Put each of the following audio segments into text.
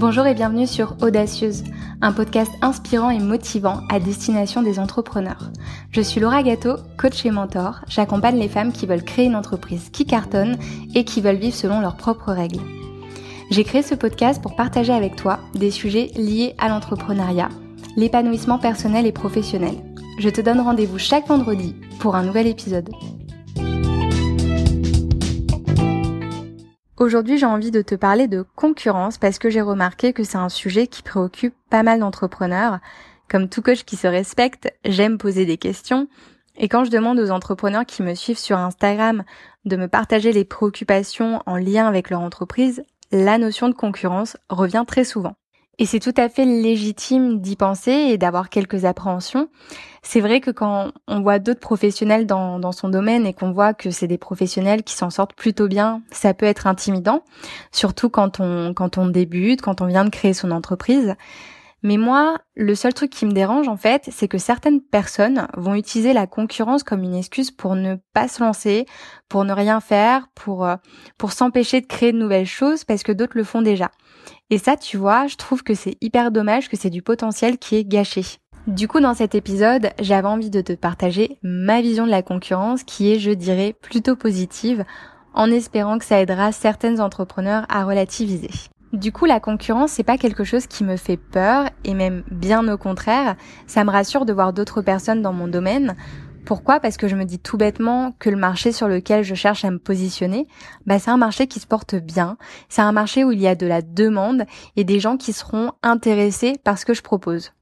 Bonjour et bienvenue sur Audacieuse, un podcast inspirant et motivant à destination des entrepreneurs. Je suis Laura Gâteau, coach et mentor. J'accompagne les femmes qui veulent créer une entreprise qui cartonne et qui veulent vivre selon leurs propres règles. J'ai créé ce podcast pour partager avec toi des sujets liés à l'entrepreneuriat, l'épanouissement personnel et professionnel. Je te donne rendez-vous chaque vendredi pour un nouvel épisode. Aujourd'hui, j'ai envie de te parler de concurrence parce que j'ai remarqué que c'est un sujet qui préoccupe pas mal d'entrepreneurs. Comme tout coach qui se respecte, j'aime poser des questions. Et quand je demande aux entrepreneurs qui me suivent sur Instagram de me partager les préoccupations en lien avec leur entreprise, la notion de concurrence revient très souvent. Et c'est tout à fait légitime d'y penser et d'avoir quelques appréhensions. C'est vrai que quand on voit d'autres professionnels dans, dans, son domaine et qu'on voit que c'est des professionnels qui s'en sortent plutôt bien, ça peut être intimidant, surtout quand on, quand on débute, quand on vient de créer son entreprise. Mais moi, le seul truc qui me dérange en fait, c'est que certaines personnes vont utiliser la concurrence comme une excuse pour ne pas se lancer, pour ne rien faire, pour euh, pour s'empêcher de créer de nouvelles choses parce que d'autres le font déjà. Et ça, tu vois, je trouve que c'est hyper dommage que c'est du potentiel qui est gâché. Du coup, dans cet épisode, j'avais envie de te partager ma vision de la concurrence qui est, je dirais, plutôt positive, en espérant que ça aidera certains entrepreneurs à relativiser. Du coup, la concurrence, c'est pas quelque chose qui me fait peur, et même bien au contraire, ça me rassure de voir d'autres personnes dans mon domaine. Pourquoi? Parce que je me dis tout bêtement que le marché sur lequel je cherche à me positionner, bah c'est un marché qui se porte bien, c'est un marché où il y a de la demande et des gens qui seront intéressés par ce que je propose.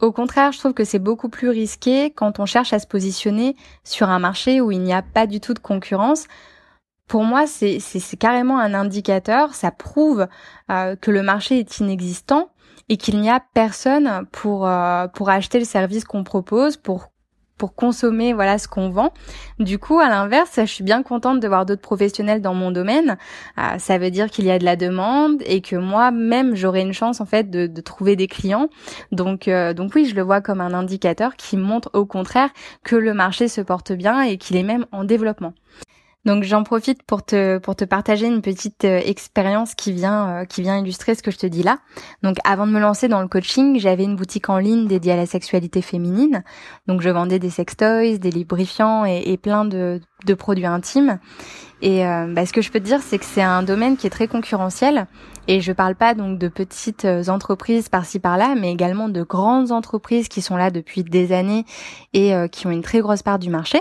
Au contraire, je trouve que c'est beaucoup plus risqué quand on cherche à se positionner sur un marché où il n'y a pas du tout de concurrence, pour moi, c'est carrément un indicateur, ça prouve euh, que le marché est inexistant et qu'il n'y a personne pour euh, pour acheter le service qu'on propose, pour pour consommer voilà ce qu'on vend. Du coup, à l'inverse, je suis bien contente de voir d'autres professionnels dans mon domaine. Euh, ça veut dire qu'il y a de la demande et que moi-même j'aurai une chance en fait de, de trouver des clients. Donc donc oui, je le vois comme un indicateur qui montre au contraire que le marché se porte bien et qu'il est même en développement. Donc j'en profite pour te pour te partager une petite euh, expérience qui vient euh, qui vient illustrer ce que je te dis là. Donc avant de me lancer dans le coaching, j'avais une boutique en ligne dédiée à la sexualité féminine. Donc je vendais des sextoys, des lubrifiants et, plein de, de produits intimes. Et euh, bah, ce que je peux te dire, c'est que c'est un domaine qui est très concurrentiel. Et je parle pas donc de petites euh, entreprises par-ci par-là, mais également de grandes entreprises qui sont là depuis des années et euh, qui ont une très grosse part du marché.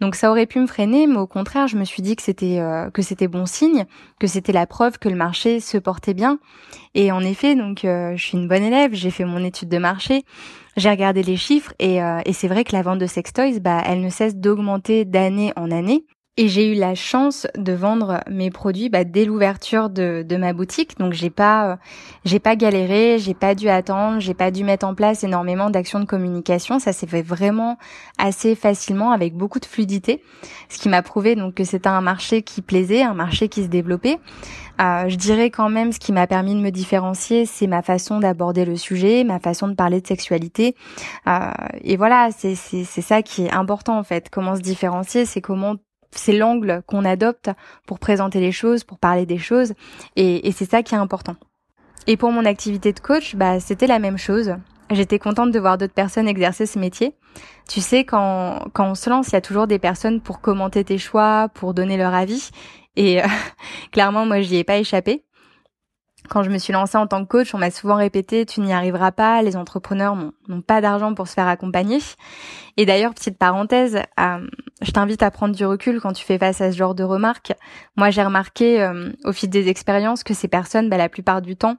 Donc ça aurait pu me freiner, mais au contraire, je me suis dit que c'était que c'était bon signe, que c'était la preuve que le marché se portait bien. Et en effet, donc je suis une bonne élève, j'ai fait mon étude de marché, j'ai regardé les chiffres et, et c'est vrai que la vente de sextoys, bah, elle ne cesse d'augmenter d'année en année. Et j'ai eu la chance de vendre mes produits bah, dès l'ouverture de, de, ma boutique, donc j'ai pas euh, j'ai pas galéré, j'ai pas dû attendre, j'ai pas dû mettre en place énormément d'actions de communication. Ça s'est fait vraiment assez facilement avec beaucoup de fluidité, ce qui m'a prouvé donc que c'était un marché qui plaisait, un marché qui se développait. Euh, je dirais quand même ce qui m'a permis de me différencier, c'est ma façon d'aborder le sujet, ma façon de parler de sexualité. Euh, et voilà, c'est c'est ça qui est important en fait. Comment se différencier, c'est comment c'est l'angle qu'on adopte pour présenter les choses, pour parler des choses, et, c'est ça qui est important. Et pour mon activité de coach, bah c'était la même chose. J'étais contente de voir d'autres personnes exercer ce métier. Tu sais, quand, quand on se lance, il y a toujours des personnes pour commenter tes choix, pour donner leur avis. Et clairement, moi, j'y ai pas échappé. Quand je me suis lancée en tant que coach, on m'a souvent répété tu n'y arriveras pas, les entrepreneurs n'ont pas d'argent pour se faire accompagner. Et d'ailleurs, petite parenthèse, euh, je t'invite à prendre du recul quand tu fais face à ce genre de remarques. Moi, j'ai remarqué euh, au fil des expériences que ces personnes, bah, la plupart du temps,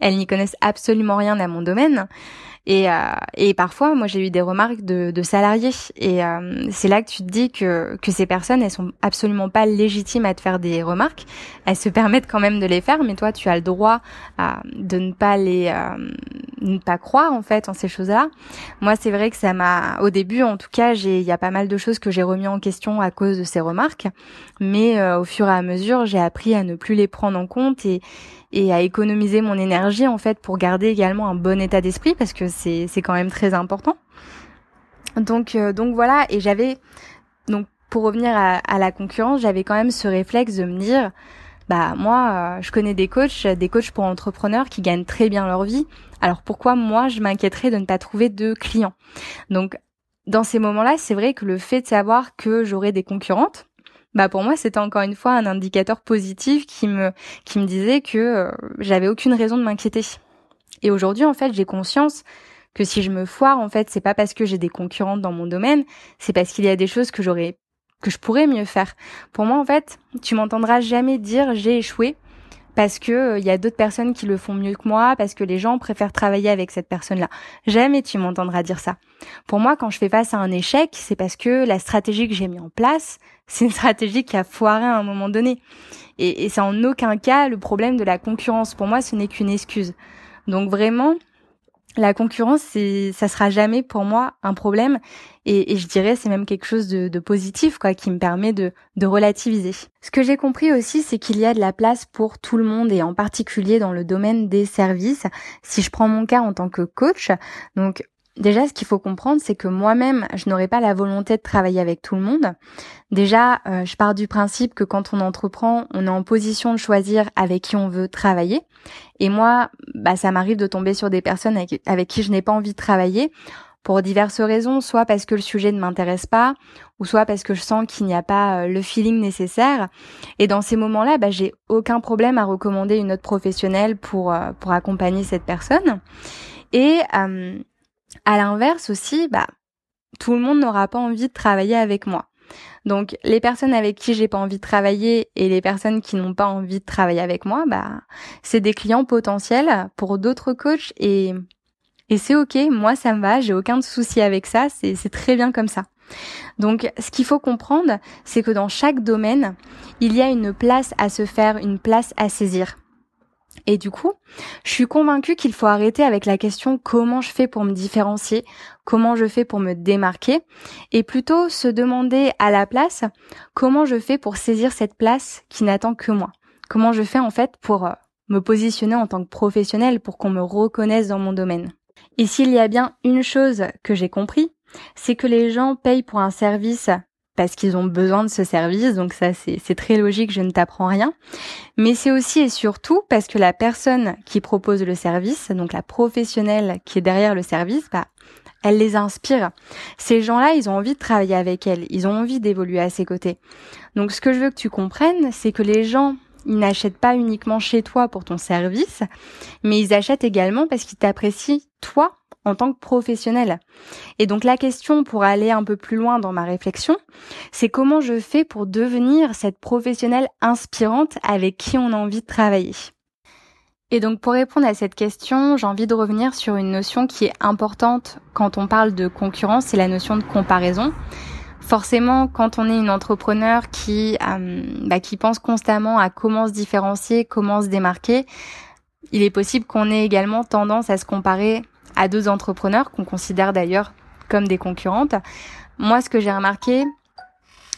elles n'y connaissent absolument rien à mon domaine. Et, euh, et parfois, moi, j'ai eu des remarques de, de salariés. Et euh, c'est là que tu te dis que, que ces personnes, elles sont absolument pas légitimes à te faire des remarques. Elles se permettent quand même de les faire, mais toi, tu as le droit euh, de ne pas les, ne pas croire en fait en ces choses-là. Moi, c'est vrai que ça m'a, au début, en tout cas, j'ai, il y a pas mal de choses que j'ai remis en question à cause de ces remarques. Mais au fur et à mesure, j'ai appris à ne plus les prendre en compte et et à économiser mon énergie en fait pour garder également un bon état d'esprit parce que c'est c'est quand même très important. Donc euh, donc voilà et j'avais donc pour revenir à, à la concurrence, j'avais quand même ce réflexe de me dire bah moi, euh, je connais des coachs, des coachs pour entrepreneurs qui gagnent très bien leur vie. Alors pourquoi moi, je m'inquiéterais de ne pas trouver de clients? Donc dans ces moments-là, c'est vrai que le fait de savoir que j'aurai des concurrentes, bah pour moi c'était encore une fois un indicateur positif qui me qui me disait que euh, j'avais aucune raison de m'inquiéter. Et aujourd'hui en fait j'ai conscience que si je me foire en fait c'est pas parce que j'ai des concurrentes dans mon domaine, c'est parce qu'il y a des choses que j'aurais que je pourrais mieux faire. Pour moi en fait, tu m'entendras jamais dire j'ai échoué parce que il euh, y a d'autres personnes qui le font mieux que moi, parce que les gens préfèrent travailler avec cette personne-là. Jamais tu m'entendras dire ça. Pour moi, quand je fais face à un échec, c'est parce que la stratégie que j'ai mis en place, c'est une stratégie qui a foiré à un moment donné. Et, c'est en aucun cas le problème de la concurrence. Pour moi, ce n'est qu'une excuse. Donc vraiment, la concurrence, c'est, ça sera jamais pour moi un problème. Et, je dirais, c'est même quelque chose de, positif, quoi, qui me permet de, de relativiser. Ce que j'ai compris aussi, c'est qu'il y a de la place pour tout le monde et en particulier dans le domaine des services. Si je prends mon cas en tant que coach, donc Déjà, ce qu'il faut comprendre, c'est que moi-même, je n'aurais pas la volonté de travailler avec tout le monde. Déjà, euh, je pars du principe que quand on entreprend, on est en position de choisir avec qui on veut travailler. Et moi, bah, ça m'arrive de tomber sur des personnes avec, qui je n'ai pas envie de travailler pour diverses raisons, soit parce que le sujet ne m'intéresse pas, ou soit parce que je sens qu'il n'y a pas euh, le feeling nécessaire. Et dans ces moments-là, bah, j'ai aucun problème à recommander une autre professionnelle pour euh, pour accompagner cette personne. Et à l'inverse aussi, bah, tout le monde n'aura pas envie de travailler avec moi. Donc les personnes avec qui j'ai pas envie de travailler et les personnes qui n'ont pas envie de travailler avec moi, bah c'est des clients potentiels pour d'autres coachs et et c'est ok, moi ça me va, j'ai aucun souci avec ça, c'est c'est très bien comme ça. Donc ce qu'il faut comprendre, c'est que dans chaque domaine, il y a une place à se faire, une place à saisir. Et du coup, je suis convaincue qu'il faut arrêter avec la question comment je fais pour me différencier, comment je fais pour me démarquer, et plutôt se demander à la place comment je fais pour saisir cette place qui n'attend que moi? Comment je fais en fait pour euh, me positionner en tant que professionnel pour qu'on me reconnaisse dans mon domaine? Et s'il y a bien une chose que j'ai compris, c'est que les gens payent pour un service parce qu'ils ont besoin de ce service, donc ça c'est très logique, je ne t'apprends rien. Mais c'est aussi et surtout parce que la personne qui propose le service, donc la professionnelle qui est derrière le service, bah, elle les inspire. Ces gens-là, ils ont envie de travailler avec elle, ils ont envie d'évoluer à ses côtés. Donc ce que je veux que tu comprennes, c'est que les gens, ils n'achètent pas uniquement chez toi pour ton service, mais ils achètent également parce qu'ils t'apprécient toi en tant que professionnel. Et donc la question pour aller un peu plus loin dans ma réflexion, c'est comment je fais pour devenir cette professionnelle inspirante avec qui on a envie de travailler? Et donc pour répondre à cette question, j'ai envie de revenir sur une notion qui est importante quand on parle de concurrence, c'est la notion de comparaison. Forcément, quand on est une entrepreneur qui euh, bah, qui pense constamment à comment se différencier, comment se démarquer, il est possible qu'on ait également tendance à se comparer à deux entrepreneurs qu'on considère d'ailleurs comme des concurrentes. Moi, ce que j'ai remarqué,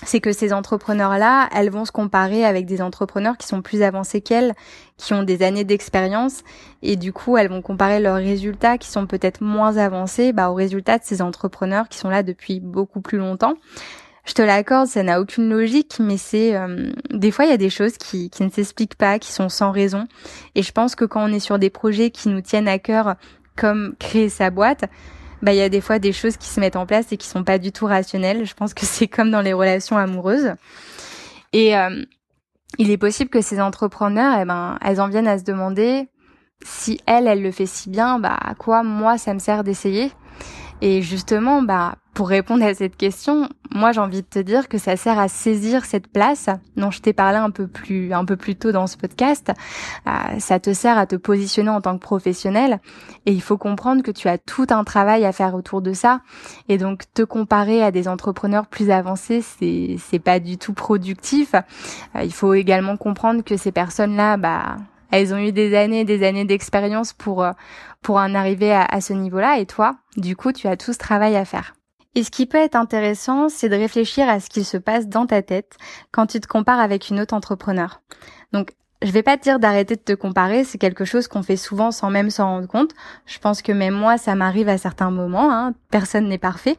c'est que ces entrepreneurs-là, elles vont se comparer avec des entrepreneurs qui sont plus avancés qu'elles, qui ont des années d'expérience, et du coup, elles vont comparer leurs résultats qui sont peut-être moins avancés bah, aux résultats de ces entrepreneurs qui sont là depuis beaucoup plus longtemps. Je te l'accorde, ça n'a aucune logique, mais c'est euh, des fois il y a des choses qui, qui ne s'expliquent pas, qui sont sans raison. Et je pense que quand on est sur des projets qui nous tiennent à cœur comme créer sa boîte, bah il y a des fois des choses qui se mettent en place et qui sont pas du tout rationnelles. Je pense que c'est comme dans les relations amoureuses. Et euh, il est possible que ces entrepreneurs, eh ben, elles en viennent à se demander si elle, elle le fait si bien, bah à quoi moi ça me sert d'essayer. Et justement, bah pour répondre à cette question, moi j'ai envie de te dire que ça sert à saisir cette place dont je t'ai parlé un peu plus un peu plus tôt dans ce podcast. Euh, ça te sert à te positionner en tant que professionnel et il faut comprendre que tu as tout un travail à faire autour de ça et donc te comparer à des entrepreneurs plus avancés, c'est c'est pas du tout productif. Euh, il faut également comprendre que ces personnes-là bah elles ont eu des années et des années d'expérience pour euh, pour en arriver à, à ce niveau-là et toi, du coup, tu as tout ce travail à faire. Et ce qui peut être intéressant, c'est de réfléchir à ce qu'il se passe dans ta tête quand tu te compares avec une autre entrepreneur. Donc, je vais pas te dire d'arrêter de te comparer, c'est quelque chose qu'on fait souvent sans même s'en rendre compte. Je pense que même moi, ça m'arrive à certains moments, hein. personne n'est parfait.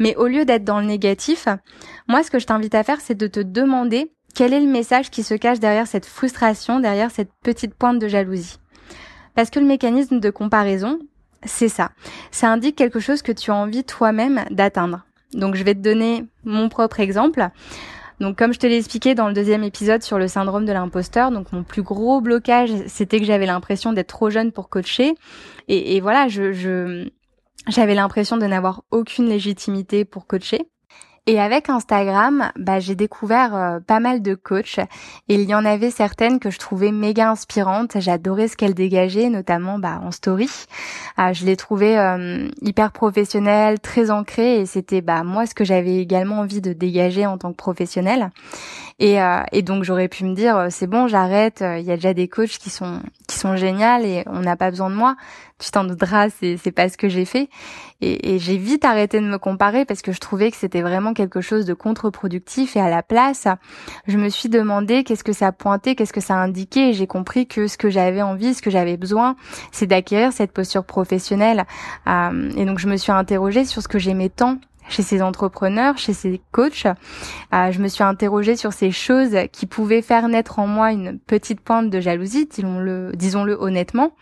Mais au lieu d'être dans le négatif, moi, ce que je t'invite à faire, c'est de te demander quel est le message qui se cache derrière cette frustration, derrière cette petite pointe de jalousie Parce que le mécanisme de comparaison, c'est ça. Ça indique quelque chose que tu as envie toi-même d'atteindre. Donc je vais te donner mon propre exemple. Donc comme je te l'ai expliqué dans le deuxième épisode sur le syndrome de l'imposteur, donc mon plus gros blocage, c'était que j'avais l'impression d'être trop jeune pour coacher. Et, voilà, je j'avais l'impression de n'avoir aucune légitimité pour coacher. Et avec Instagram, bah, j'ai découvert euh, pas mal de coachs et il y en avait certaines que je trouvais méga inspirantes. J'adorais ce qu'elles dégageaient, notamment bah, en story. Euh, je les trouvais euh, hyper professionnelles, très ancrées et c'était bah, moi ce que j'avais également envie de dégager en tant que professionnelle. Et, et donc j'aurais pu me dire c'est bon, j'arrête. Il y a déjà des coachs qui sont qui sont géniales et on n'a pas besoin de moi tu t'en douteras, c'est, pas ce que j'ai fait. Et, j'ai vite arrêté de me comparer parce que je trouvais que c'était vraiment quelque chose de contre-productif. Et à la place, je me suis demandé qu'est-ce que ça pointait, qu'est-ce que ça indiquait. Et j'ai compris que ce que j'avais envie, ce que j'avais besoin, c'est d'acquérir cette posture professionnelle. Euh, et donc je me suis interrogée sur ce que j'aimais tant chez ces entrepreneurs, chez ces coachs. Euh, je me suis interrogée sur ces choses qui pouvaient faire naître en moi une petite pointe de jalousie, disons-le, honnêtement.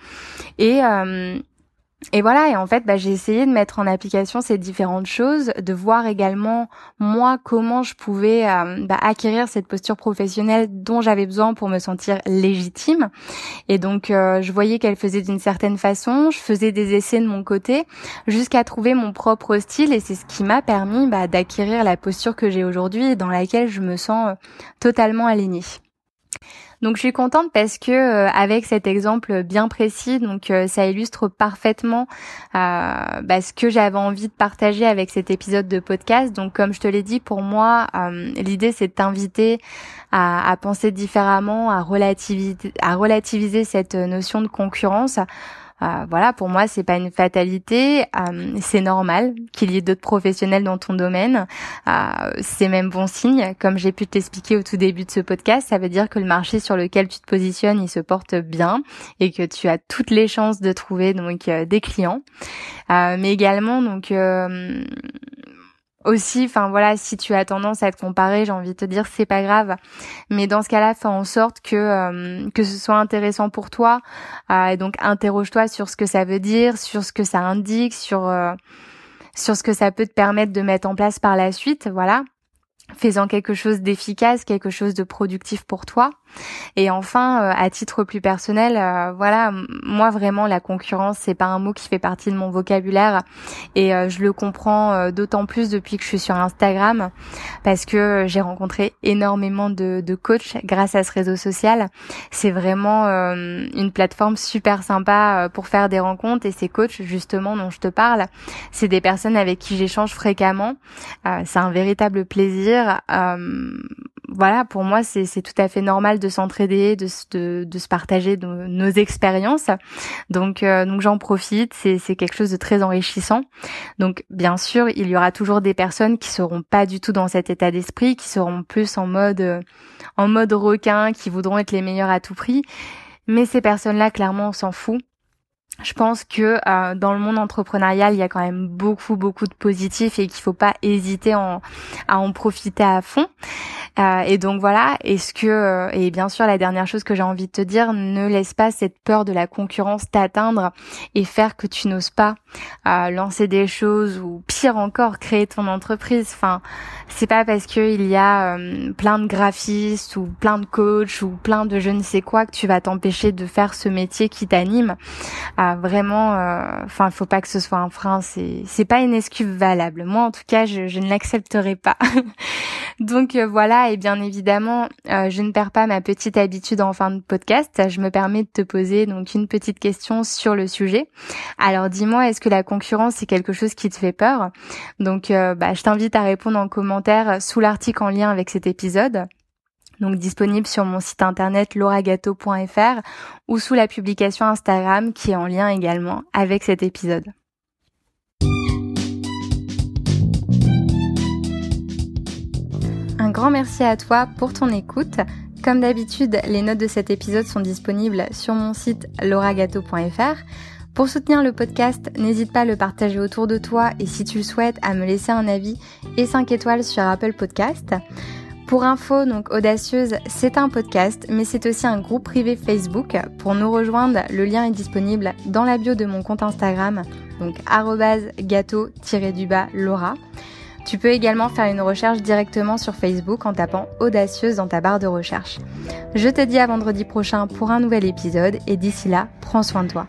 Et euh, et voilà, et en fait, bah, j'ai essayé de mettre en application ces différentes choses, de voir également moi comment je pouvais euh, bah, acquérir cette posture professionnelle dont j'avais besoin pour me sentir légitime. Et donc, euh, je voyais qu'elle faisait d'une certaine façon, je faisais des essais de mon côté, jusqu'à trouver mon propre style, et c'est ce qui m'a permis bah, d'acquérir la posture que j'ai aujourd'hui, dans laquelle je me sens euh, totalement alignée. Donc je suis contente parce que euh, avec cet exemple bien précis, donc euh, ça illustre parfaitement euh, bah, ce que j'avais envie de partager avec cet épisode de podcast. Donc comme je te l'ai dit, pour moi, l'idée c'est de t'inviter à, à, penser différemment, à relativiser, à relativiser cette notion de concurrence euh, voilà, pour moi, c'est pas une fatalité. Euh, c'est normal qu'il y ait d'autres professionnels dans ton domaine. Euh, c'est même bon signe. Comme j'ai pu t'expliquer au tout début de ce podcast, ça veut dire que le marché sur lequel tu te positionnes, il se porte bien et que tu as toutes les chances de trouver donc des clients. mais également donc aussi, enfin voilà, si tu as tendance à te comparer, j'ai envie de te dire c'est pas grave, mais dans ce cas-là, fais en sorte que euh, que ce soit intéressant pour toi, euh, et donc interroge-toi sur ce que ça veut dire, sur ce que ça indique, sur euh, sur ce que ça peut te permettre de mettre en place par la suite, voilà. Faisant quelque chose d'efficace, quelque chose de productif pour toi. Et enfin, euh, à titre plus personnel, euh, voilà, moi vraiment la concurrence, c'est pas un mot qui fait partie de mon vocabulaire et euh, je le comprends d'autant plus depuis que je suis sur Instagram parce que j'ai rencontré énormément de, de coachs grâce à ce réseau social. C'est vraiment une plateforme super sympa pour faire des rencontres et ces coachs justement dont je te parle, c'est des personnes avec qui j'échange fréquemment. c'est un véritable plaisir. Voilà, pour moi, c'est tout à fait normal de s'entraider, de, de, de, se partager nos, expériences. Donc, euh, donc j'en profite. C'est, quelque chose de très enrichissant. Donc, bien sûr, il y aura toujours des personnes qui seront pas du tout dans cet état d'esprit, qui seront plus en mode, en mode requin, qui voudront être les meilleurs à tout prix. Mais ces personnes-là, clairement, on s'en fout je pense que euh, dans le monde entrepreneurial, il y a quand même beaucoup beaucoup de positifs et qu'il faut pas hésiter à en profiter à fond. Euh, et donc voilà, est-ce que euh, et bien sûr la dernière chose que j'ai envie de te dire, ne laisse pas cette peur de la concurrence t'atteindre et faire que tu n'oses pas lancer des choses ou pire encore créer ton entreprise. Enfin, c'est pas parce que il y a plein de graphistes ou plein de coachs ou plein de je ne sais quoi que tu vas t'empêcher de faire ce métier qui t'anime vraiment, euh, enfin, faut pas que ce soit un frein. C'est c'est pas une excuse valable. Moi, en tout cas, je, je ne l'accepterai pas. Donc euh, et bien évidemment, euh, je ne perds pas ma petite habitude en fin de podcast. Je me permets de te poser donc une petite question sur le sujet. Alors dis-moi, est-ce que la concurrence c'est quelque chose qui te fait peur? Donc, bah, je t'invite à répondre en commentaire sous l'article en lien avec cet épisode donc disponible sur mon site internet lauragato.fr ou sous la publication Instagram qui est en lien également avec cet épisode. Merci à toi pour ton écoute. Comme d'habitude, les notes de cet épisode sont disponibles sur mon site lauragato.fr. Pour soutenir le podcast, n'hésite pas à le partager autour de toi et si tu le souhaites, à me laisser un avis et 5 étoiles sur Apple Podcast. Pour info, donc Audacieuse, c'est un podcast, mais c'est aussi un groupe privé Facebook. Pour nous rejoindre, le lien est disponible dans la bio de mon compte Instagram, donc gâteau-du-bas Laura. Tu peux également faire une recherche directement sur Facebook en tapant Audacieuse dans ta barre de recherche. Je te dis à vendredi prochain pour un nouvel épisode et d'ici là, prends soin de toi.